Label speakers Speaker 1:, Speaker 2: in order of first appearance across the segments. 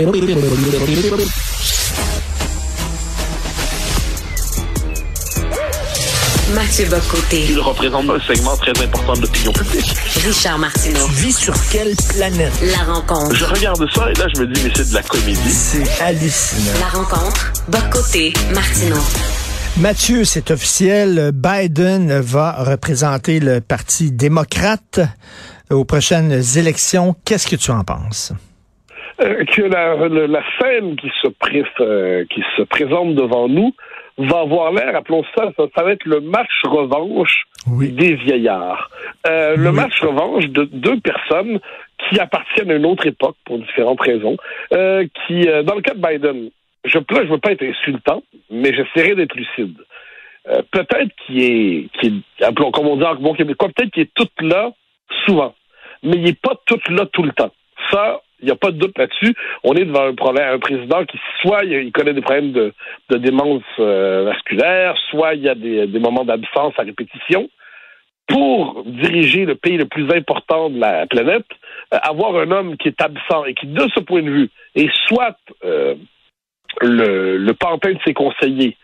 Speaker 1: Mathieu Bocoté.
Speaker 2: Il représente un segment très important de l'opinion publique.
Speaker 1: Richard Martineau.
Speaker 3: Tu vis sur quelle planète?
Speaker 1: La rencontre.
Speaker 2: Je regarde ça et là, je me dis, mais c'est de la comédie.
Speaker 3: C'est hallucinant.
Speaker 1: La rencontre. Bocoté. Martineau.
Speaker 3: Mathieu, c'est officiel. Biden va représenter le Parti démocrate aux prochaines élections. Qu'est-ce que tu en penses?
Speaker 4: Euh, que la, la, scène qui se, pré, euh, qui se présente devant nous va avoir l'air, appelons ça, ça, va être le match revanche
Speaker 3: Oui.
Speaker 4: des vieillards. Euh, Le match revanche de deux personnes qui appartiennent à une autre époque pour différentes raisons, euh, qui, euh, dans le cas de Biden, je là, je veux pas être insultant, mais j'essaierai d'être lucide. Euh, peut-être qu'il est, qu'il est, appelons, comme on dit en bon québécois, peut-être qu'il est tout là souvent, mais il est pas tout là tout le temps. Ça, il n'y a pas de doute là-dessus. On est devant un problème, un président qui, soit il, connaît des problèmes de, démence euh, vasculaire, soit il y a des, moments d'absence à répétition. Pour diriger le pays le plus important de la planète, euh, avoir un homme qui est absent et qui, de ce point de vue, est soit euh, le, pantin de ses conseillers,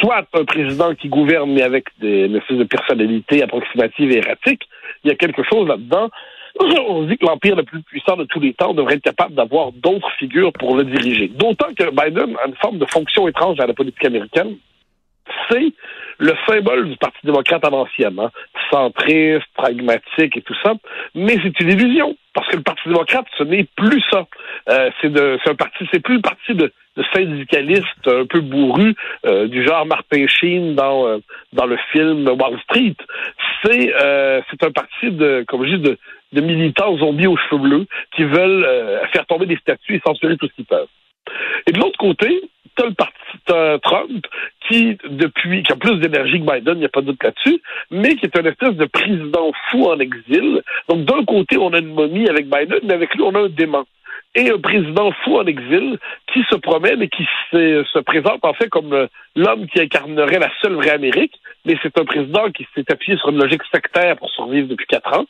Speaker 4: soit un président qui gouverne mais avec des, une espèce de personnalité approximative et erratique, il y a quelque chose là-dedans. On dit que l'empire le plus puissant de tous les temps devrait être capable d'avoir d'autres figures pour le diriger. D'autant que Biden a une forme de fonction étrange dans la politique américaine. C'est le symbole du Parti démocrate à l'ancienne, hein? centriste, pragmatique et tout ça, mais c'est une illusion parce que le Parti démocrate, ce n'est plus ça. Euh, c'est un parti, c'est plus le parti de, de syndicalistes un peu bourrus euh, du genre Martin Sheen dans euh, dans le film Wall Street. C'est euh, c'est un parti de, comme je dis, de, de militants zombies aux cheveux bleus qui veulent euh, faire tomber des statues et censurer tout ce qu'ils peuvent. Et de l'autre côté, t'as le parti Trump qui, depuis, qui a plus d'énergie que Biden, il n'y a pas de doute là-dessus, mais qui est un espèce de président fou en exil. Donc, d'un côté, on a une momie avec Biden, mais avec lui, on a un dément. Et un président fou en exil qui se promène et qui se, se présente en fait comme euh, l'homme qui incarnerait la seule vraie Amérique, mais c'est un président qui s'est appuyé sur une logique sectaire pour survivre depuis quatre ans,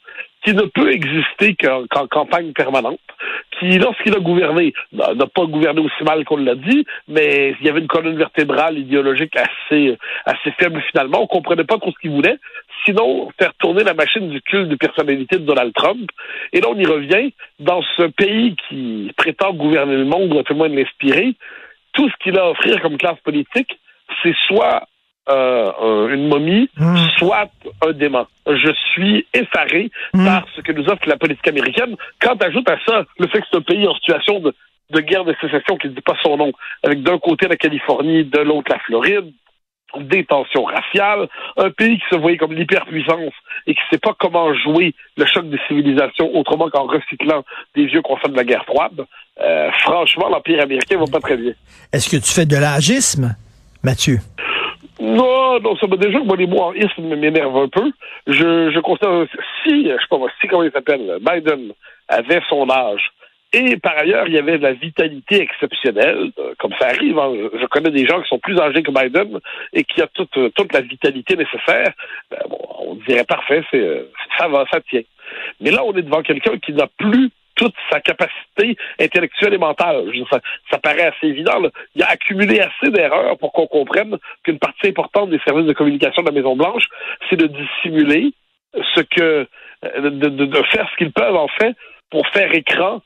Speaker 4: qui ne peut exister qu'en campagne permanente, qui, lorsqu'il a gouverné, n'a pas gouverné aussi mal qu'on l'a dit, mais il y avait une colonne vertébrale idéologique assez, assez faible finalement. On comprenait pas trop ce qu'il voulait. Sinon, faire tourner la machine du culte de personnalité de Donald Trump. Et là, on y revient. Dans ce pays qui prétend gouverner le monde, ou à tout le moins l'inspirer, tout ce qu'il a à offrir comme classe politique, c'est soit euh, un- une momie,
Speaker 3: Mm.
Speaker 4: soit un dément. Je suis effaré
Speaker 3: Mm.
Speaker 4: par ce que nous offre la politique américaine. Quand tu ajoutes à ça le fait que c'est un pays en situation de, de guerre de sécession qui ne dit pas son nom, avec d'un côté la Californie, de l'autre la Floride, des tensions raciales, un pays qui se voyait comme l'hyperpuissance et qui ne sait pas comment jouer le choc des civilisations autrement qu'en recyclant des vieux concepts de la guerre froide. Euh, franchement, l'Empire américain va pas très bien.
Speaker 3: Est-ce que tu fais de l'agisme, Mathieu?
Speaker 4: Non, non, ça m'a déjà, moi, les mots en isme m'énervent un peu. Je, je considère, si, je sais pas, si, comment il s'appelle, Biden avait son âge, et par ailleurs, il y avait de la vitalité exceptionnelle, euh, comme ça arrive. hein. Je, connais des gens qui sont plus âgés que Biden et qui a toute, euh, toute la vitalité nécessaire. Ben, bon, on dirait parfait, c'est, euh, ça va, ça tient. Mais là, on est devant quelqu'un qui n'a plus toute sa capacité intellectuelle et mentale. Ça, paraît assez évident. Il a accumulé assez d'erreurs pour qu'on comprenne qu'une partie importante des services de communication de la Maison-Blanche, c'est de dissimuler ce que, euh, de, faire ce qu'ils peuvent en fait pour faire écran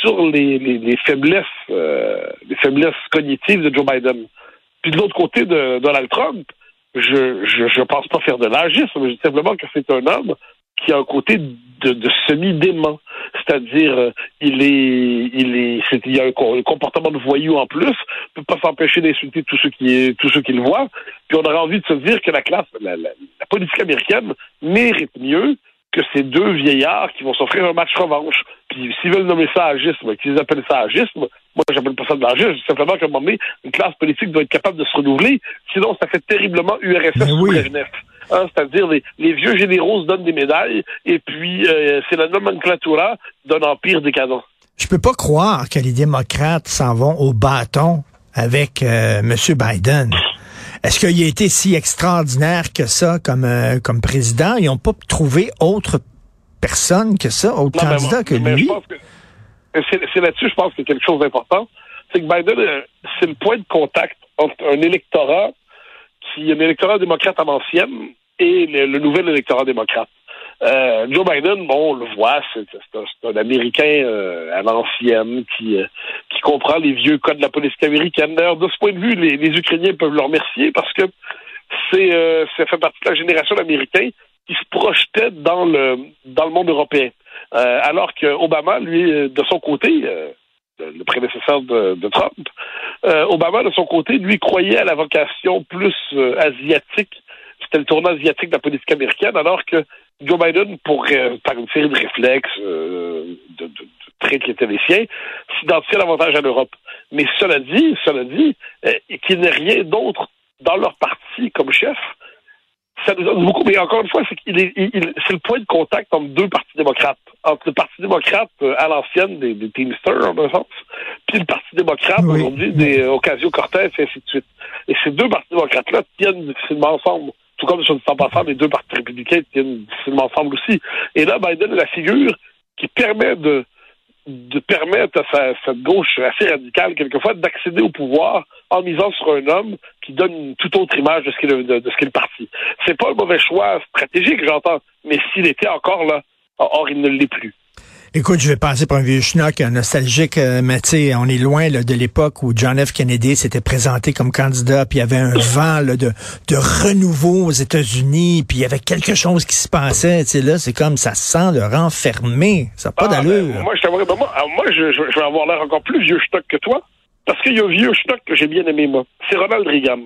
Speaker 4: sur les, les, les faiblesses, euh, les faiblesses cognitives de Joe Biden. Puis de l'autre côté de Donald Trump, je je, je pense pas faire de l'agisme, mais je dis simplement que c'est un homme qui a un côté de, de semi-dément. C'est-à-dire, euh, il est, il est, il y a un, co- un comportement de voyou en plus, peut pas s'empêcher d'insulter tous ceux qui, tous ceux qui le voient. Puis on aurait envie de se dire que la classe, la, la- la politique américaine mérite mieux que ces deux vieillards qui vont s'offrir un match revanche. Puis s'ils veulent nommer ça agisme, qu'ils appellent ça agisme, moi j'appelle pas ça de l'agisme, simplement qu'à un moment donné, une classe politique doit être capable de se renouveler, sinon ça fait terriblement URSS sous
Speaker 3: oui.
Speaker 4: Hein, C'est-à-dire les, les vieux généraux se donnent des médailles et puis euh, c'est la nomenclatura d'un empire décadent.
Speaker 3: Je peux pas croire que les démocrates s'en vont au bâton avec euh, M. Biden. Est-ce qu'il a été si extraordinaire que ça comme, euh, comme président? Ils n'ont pas trouvé autre personne que ça, autre
Speaker 4: Non,
Speaker 3: candidat
Speaker 4: moi-
Speaker 3: que lui?
Speaker 4: C'est là-dessus, je pense qu'il y a quelque chose d'important. C'est que Biden, c'est le point de contact entre un électorat qui est un électorat démocrate à l'ancienne et le, nouvel électorat démocrate. Euh, Joe Biden, bon, on le voit, c'est un, Américain euh, à l'ancienne qui, euh, qui comprend les vieux codes de la politique américaine. D'ailleurs, de ce point de vue, les, Ukrainiens peuvent le remercier parce que c'est euh, ça fait partie de la génération d'Américains qui se projetaient dans le dans le monde européen. alors que Obama, lui, de son côté, le prédécesseur de, Trump, Obama, de son côté, lui, croyait à la vocation plus asiatique c'était le tournant asiatique de la politique américaine, alors que Joe Biden, pour, euh, par une série de réflexes euh, de, traits qui étaient les siens, s'identifiait davantage à l'Europe. Mais cela dit, cela dit, euh, qu'il n'y ait rien d'autre dans leur parti comme chef, ça nous donne beaucoup. Mais encore une fois, c'est qu'il est, c'est le point de contact entre deux partis démocrates. Entre le Parti démocrate euh, à l'ancienne des, des Teamsters, en un sens, puis le Parti démocrate oui. aujourd'hui des euh, Ocasio-Cortez et ainsi de suite. Et ces deux partis démocrates-là tiennent difficilement ensemble tout comme sur le temps passant, les deux partis républicains tiennent difficilement ensemble aussi. Et là, Biden est la figure qui permet de, de permettre à sa, cette gauche assez radicale, quelquefois, d'accéder au pouvoir en misant sur un homme qui donne une toute autre image de ce qu'est le, de, de ce qu'est le parti. C'est pas un mauvais choix stratégique, j'entends, mais s'il était encore là, or il ne l'est plus.
Speaker 3: Écoute, je vais passer pour un vieux schnock nostalgique, euh, mais tu sais, on est loin là, de l'époque où John F. Kennedy s'était présenté comme candidat, puis il y avait un vent là, de, de renouveau aux États-Unis, puis il y avait quelque chose qui se passait. Tu sais, là, c'est comme ça sent le renfermé. Ça n'a pas ah, d'allure.
Speaker 4: Ben, moi, je ben, moi, moi je, je, vais avoir l'air encore plus vieux schnock que toi, parce qu'il y a un vieux schnock que j'ai bien aimé, moi. C'est Ronald Reagan.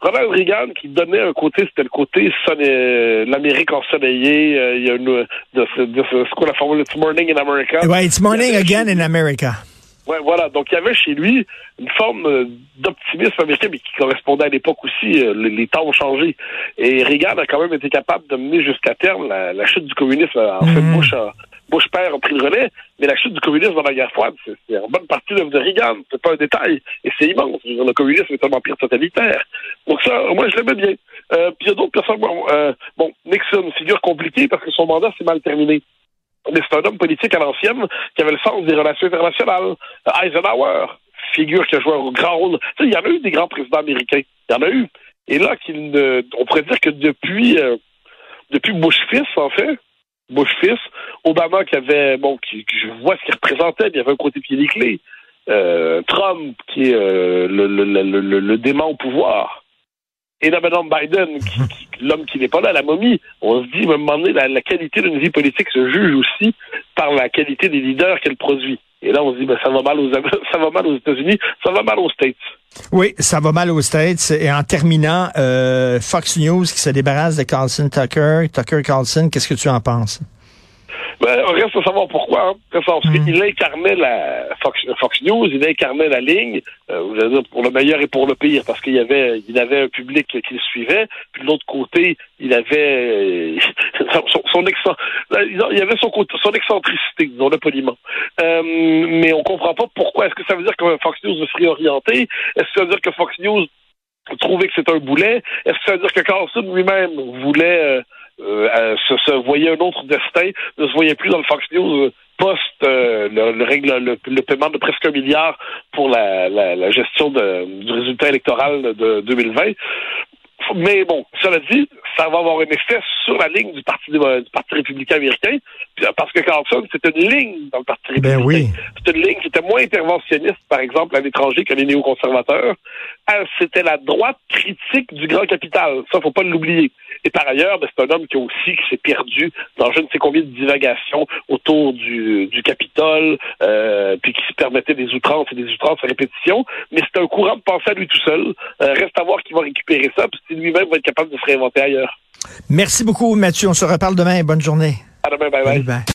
Speaker 4: Ronald Reagan qui donnait un côté, c'était le côté euh, l'Amérique ensoleillée. Euh, il y a une, de, de, la formule It's morning in America.
Speaker 3: Ouais, it's morning again in America.
Speaker 4: Ouais, voilà. Donc il y avait chez lui une forme euh, d'optimisme américain, mais qui correspondait à l'époque aussi. Les, les, temps ont changé. Et Reagan a quand même été capable de mener jusqu'à terme la, la, chute du communisme en mm -hmm. fait Bush a, Bush père a pris le relais, mais la chute du communisme dans la guerre froide, c'est en bonne partie l'œuvre de Reagan. C'est pas un détail. Et c'est immense. Le communisme est un empire totalitaire. Donc ça, moi, je l'aimais bien. Euh, puis il y a d'autres personnes. Bon, euh, bon, Nixon, figure compliquée parce que son mandat s'est mal terminé. Mais c'est un homme politique à l'ancienne qui avait le sens des relations internationales. Eisenhower, figure qui a joué un grand rôle. Tu sais, il y en a eu des grands présidents américains. Il y en a eu. Et là, qu'il ne, on pourrait dire que depuis, euh, depuis Bush fils, en fait, Bush fils, Obama qui avait, bon, qui, je vois ce qu'il représentait, il y avait un côté pied des clés. Euh, Trump qui est euh, le, le, le, le, démon au pouvoir. Et là, maintenant, Biden, l'homme qui n'est pas là, la momie, on se dit, à un moment donné, la, la qualité d'une vie politique se juge aussi par la qualité des leaders qu'elle produit. Et là, on se dit, ben, ça va mal aux, ça va mal aux États-Unis, ça va mal aux States.
Speaker 3: Oui, ça va mal aux States. Et en terminant, euh, Fox News qui se débarrasse de Carlson Tucker, Tucker Carlson, qu'est-ce que tu en penses?
Speaker 4: Ben, on reste à savoir pourquoi. Hein. Parce qu'il incarnait la Fox, Fox, News, il incarnait la ligne, euh, dire, pour le meilleur et pour le pire, parce qu'il y avait, il avait un public qui le suivait. Puis de l'autre côté, il avait son, son il y avait son, son excentricité, disons-le poliment. Euh, mais on comprend pas pourquoi. Est-ce que ça veut dire que Fox News veut se réorienter? Est-ce que ça veut dire que Fox News trouvait que c'était un boulet? Est-ce que ça veut dire que Carlson lui-même voulait... Euh, euh, se, se, voyait un autre destin, ne se voyait plus dans le Fox News euh, post euh, le, le, règle, le, le, paiement de presque un milliard pour la, la, la gestion de, du résultat électoral de 2020. Mais bon, cela dit, ça va avoir un effet sur la ligne du Parti, du parti républicain américain, parce que Carlson, c'est une ligne dans le Parti républicain.
Speaker 3: Ben oui.
Speaker 4: C'est une ligne qui était moins interventionniste, par exemple, à l'étranger que les néoconservateurs. C'était la droite critique du grand capital. Ça, faut pas l'oublier. Et par ailleurs, ben, c'est un homme qui aussi qui s'est perdu dans je ne sais combien de divagations autour du, du Capitole, euh, puis qui se permettait des outrances et des outrances à répétition. Mais c'est un courant de pensée à lui tout seul. Euh, reste à voir qui va récupérer ça, puis si lui-même va être capable de se réinventer ailleurs.
Speaker 3: Merci beaucoup, Mathieu. On se reparle demain. Bonne journée.
Speaker 4: À demain. Bye bye. bye, bye.